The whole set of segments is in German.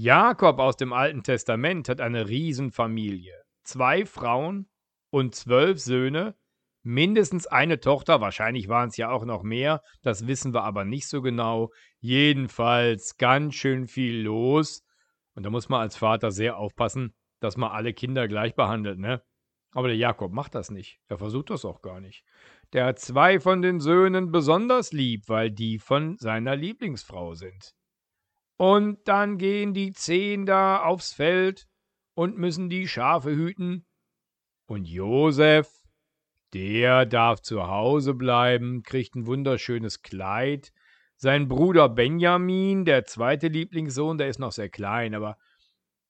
Jakob aus dem Alten Testament hat eine Riesenfamilie. Zwei Frauen und zwölf Söhne, mindestens eine Tochter, wahrscheinlich waren es ja auch noch mehr, das wissen wir aber nicht so genau. Jedenfalls ganz schön viel los. Und da muss man als Vater sehr aufpassen, dass man alle Kinder gleich behandelt, ne? Aber der Jakob macht das nicht. Er versucht das auch gar nicht. Der hat zwei von den Söhnen besonders lieb, weil die von seiner Lieblingsfrau sind. Und dann gehen die zehn da aufs Feld und müssen die Schafe hüten. Und Josef, der darf zu Hause bleiben, kriegt ein wunderschönes Kleid. Sein Bruder Benjamin, der zweite Lieblingssohn, der ist noch sehr klein, aber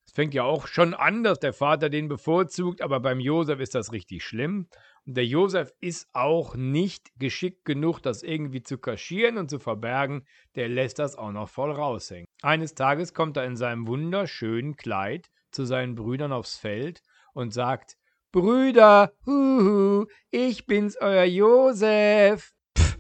es fängt ja auch schon an, dass der Vater den bevorzugt, aber beim Josef ist das richtig schlimm. Der Josef ist auch nicht geschickt genug, das irgendwie zu kaschieren und zu verbergen. Der lässt das auch noch voll raushängen. Eines Tages kommt er in seinem wunderschönen Kleid zu seinen Brüdern aufs Feld und sagt: Brüder, huhu, ich bin's, euer Josef. Pff,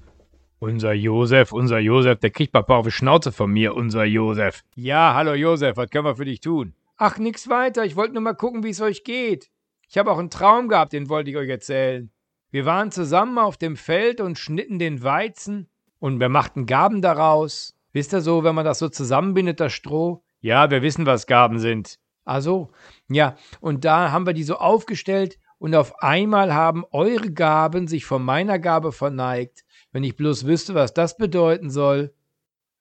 unser Josef, unser Josef, der kriegt Papa auf die Schnauze von mir, unser Josef. Ja, hallo Josef, was können wir für dich tun? Ach, nix weiter. Ich wollte nur mal gucken, wie es euch geht. Ich habe auch einen Traum gehabt, den wollte ich euch erzählen. Wir waren zusammen auf dem Feld und schnitten den Weizen und wir machten Gaben daraus. Wisst ihr so, wenn man das so zusammenbindet, das Stroh? Ja, wir wissen, was Gaben sind. Ach so, ja. Und da haben wir die so aufgestellt und auf einmal haben eure Gaben sich von meiner Gabe verneigt. Wenn ich bloß wüsste, was das bedeuten soll.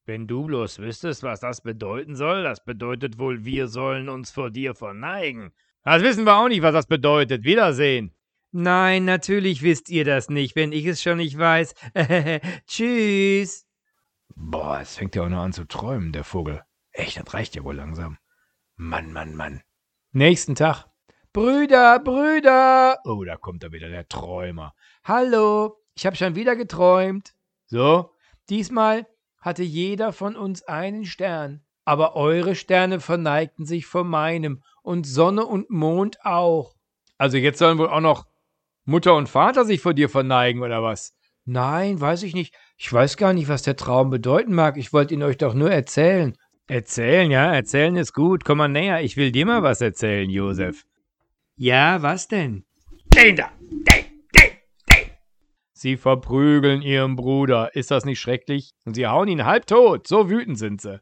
Wenn du bloß wüsstest, was das bedeuten soll, das bedeutet wohl, wir sollen uns vor dir verneigen. Das wissen wir auch nicht, was das bedeutet. Wiedersehen. Nein, natürlich wisst ihr das nicht, wenn ich es schon nicht weiß. Tschüss. Boah, es fängt ja auch noch an zu träumen, der Vogel. Echt, das reicht ja wohl langsam. Mann, Mann, Mann. Nächsten Tag. Brüder, Brüder. Oh, da kommt er wieder, der Träumer. Hallo, ich habe schon wieder geträumt. So, diesmal hatte jeder von uns einen Stern, aber eure Sterne verneigten sich vor meinem und Sonne und Mond auch. Also jetzt sollen wohl auch noch Mutter und Vater sich vor dir verneigen, oder was? Nein, weiß ich nicht. Ich weiß gar nicht, was der Traum bedeuten mag. Ich wollte ihn euch doch nur erzählen. Erzählen, ja, erzählen ist gut. Komm mal näher, ich will dir mal was erzählen, Josef. Ja, was denn? Den da! Den! Sie verprügeln ihren Bruder. Ist das nicht schrecklich? Und sie hauen ihn halbtot. So wütend sind sie.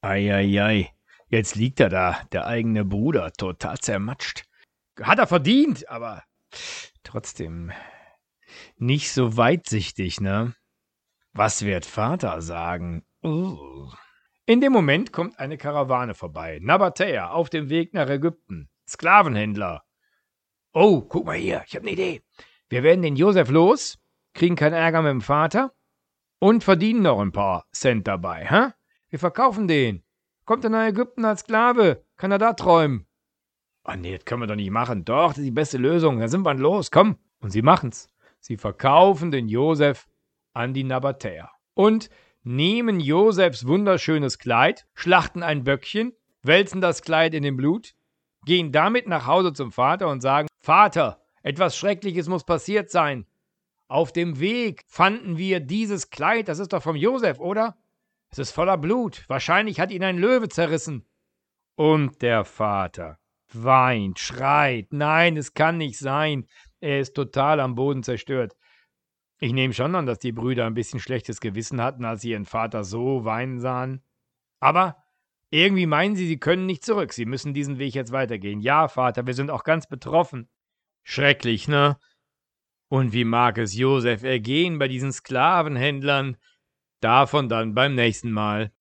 Eieiei. Jetzt liegt er da, der eigene Bruder, total zermatscht. Hat er verdient, aber trotzdem nicht so weitsichtig, ne? Was wird Vater sagen? Uh. In dem Moment kommt eine Karawane vorbei. Nabatäa auf dem Weg nach Ägypten. Sklavenhändler. Oh, guck mal hier, ich habe eine Idee. Wir werden den Josef los kriegen keinen Ärger mit dem Vater und verdienen noch ein paar Cent dabei, hä? Wir verkaufen den. Kommt er nach Ägypten als Sklave, kann er da träumen. Ah nee, das können wir doch nicht machen. Doch, das ist die beste Lösung. Dann sind wir los, komm. Und sie machen's. Sie verkaufen den Josef an die Nabatäer. Und nehmen Josefs wunderschönes Kleid, schlachten ein Böckchen, wälzen das Kleid in den Blut, gehen damit nach Hause zum Vater und sagen, Vater, etwas Schreckliches muss passiert sein. Auf dem Weg fanden wir dieses Kleid, das ist doch vom Josef, oder? Es ist voller Blut. Wahrscheinlich hat ihn ein Löwe zerrissen. Und der Vater weint, schreit. Nein, es kann nicht sein. Er ist total am Boden zerstört. Ich nehme schon an, dass die Brüder ein bisschen schlechtes Gewissen hatten, als sie ihren Vater so weinen sahen. Aber irgendwie meinen sie, sie können nicht zurück. Sie müssen diesen Weg jetzt weitergehen. Ja, Vater, wir sind auch ganz betroffen. Schrecklich, ne? Und wie mag es Josef ergehen bei diesen Sklavenhändlern? Davon dann beim nächsten Mal.